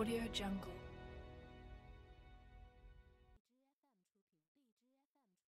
Audio Jungle.